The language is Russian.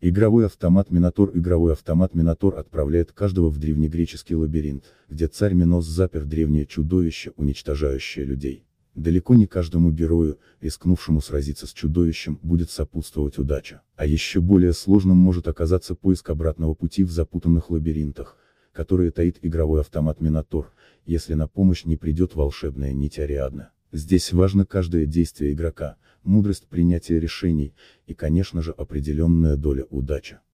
Игровой автомат Минотор Игровой автомат Минотор отправляет каждого в древнегреческий лабиринт, где царь Минос запер древнее чудовище, уничтожающее людей. Далеко не каждому герою, рискнувшему сразиться с чудовищем, будет сопутствовать удача. А еще более сложным может оказаться поиск обратного пути в запутанных лабиринтах, которые таит игровой автомат Минотор, если на помощь не придет волшебная нить Ариадна. Здесь важно каждое действие игрока, мудрость принятия решений, и конечно же определенная доля удачи.